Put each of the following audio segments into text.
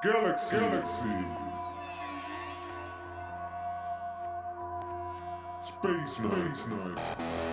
Galaxy. Galaxy. Space Night. Space Night.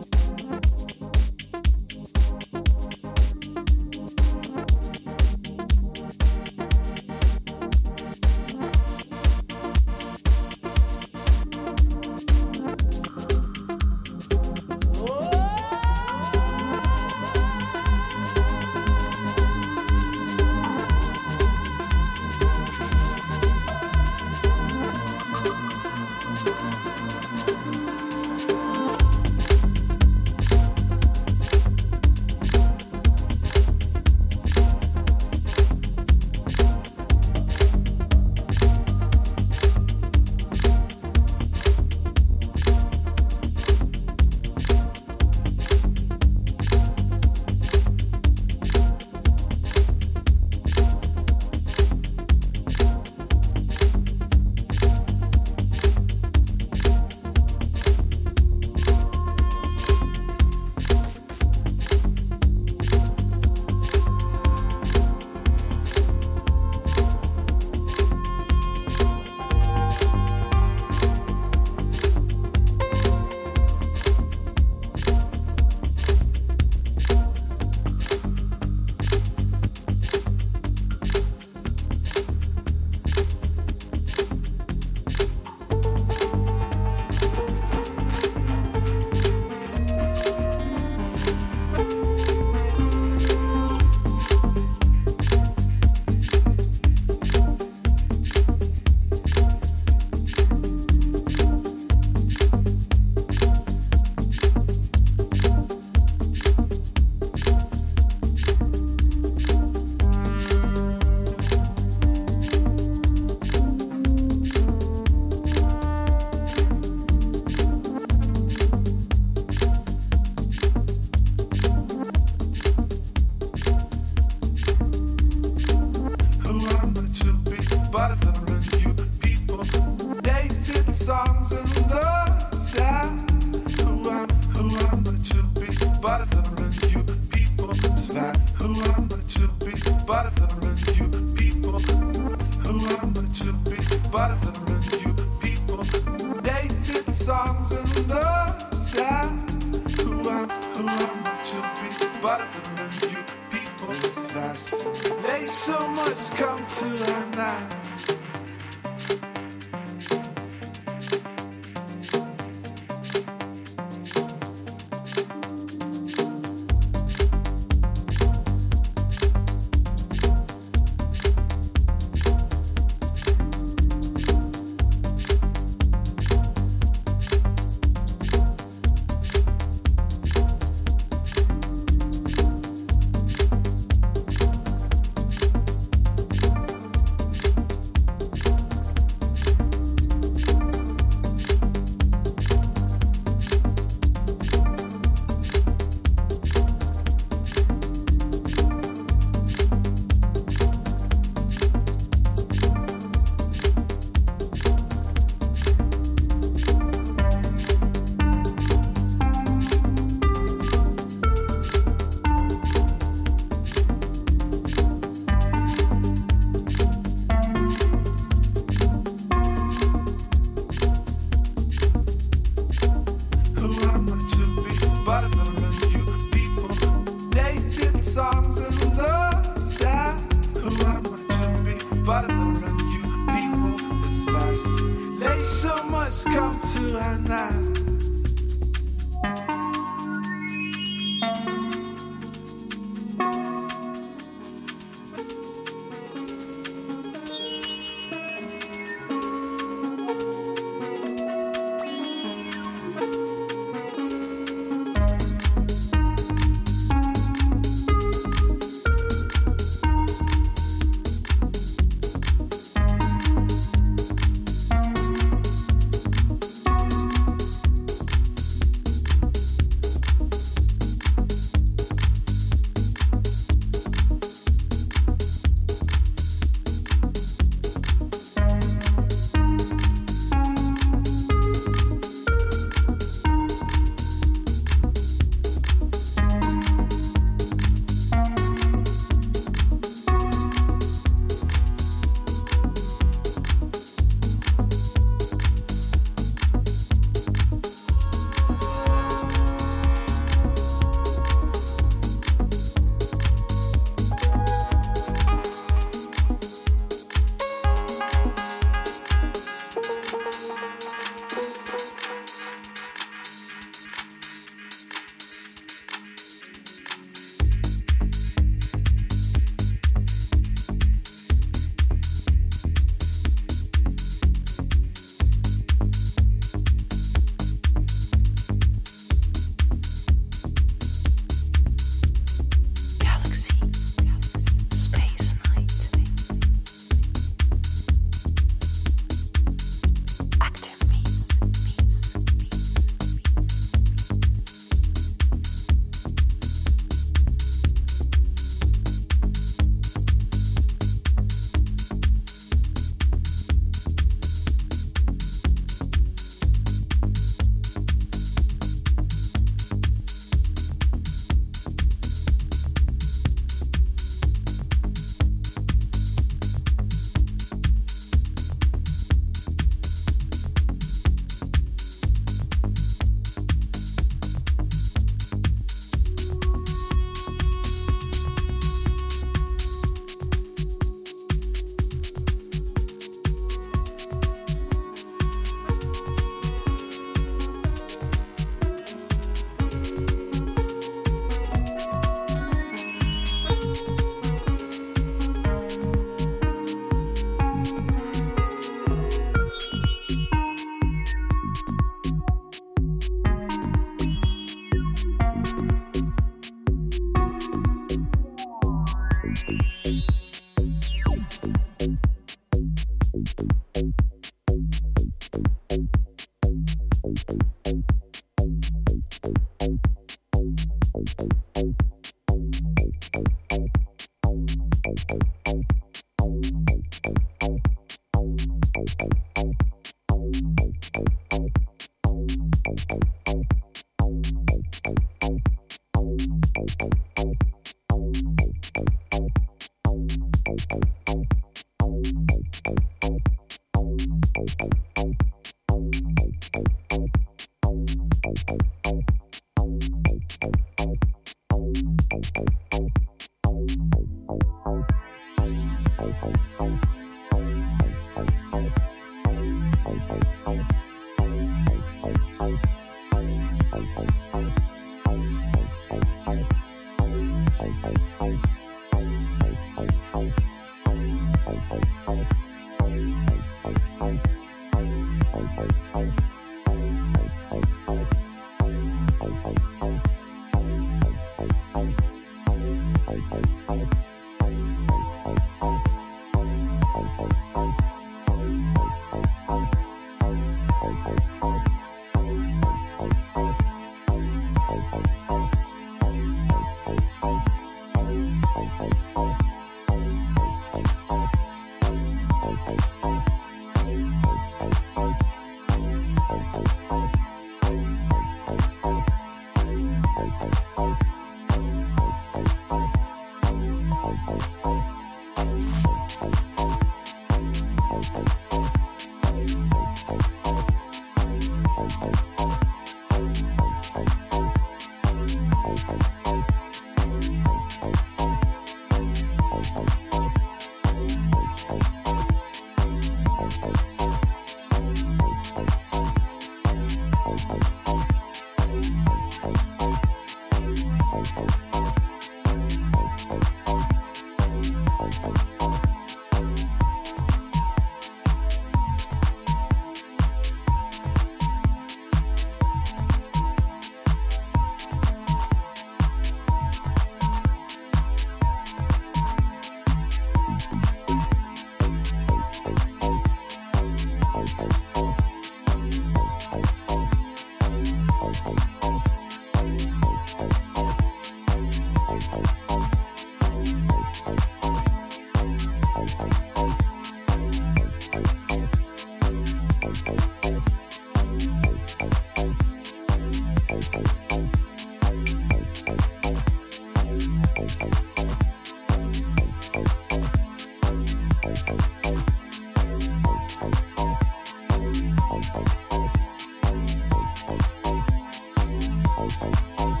Oh, oh,